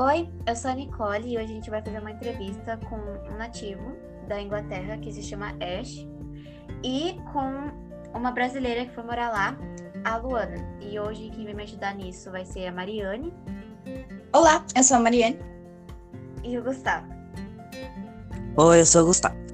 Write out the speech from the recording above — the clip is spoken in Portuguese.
Oi, eu sou a Nicole e hoje a gente vai fazer uma entrevista com um nativo da Inglaterra que se chama Ash e com uma brasileira que foi morar lá, a Luana. E hoje quem vai me ajudar nisso vai ser a Mariane. Olá, eu sou a Mariane. E o Gustavo. Oi, eu sou o Gustavo.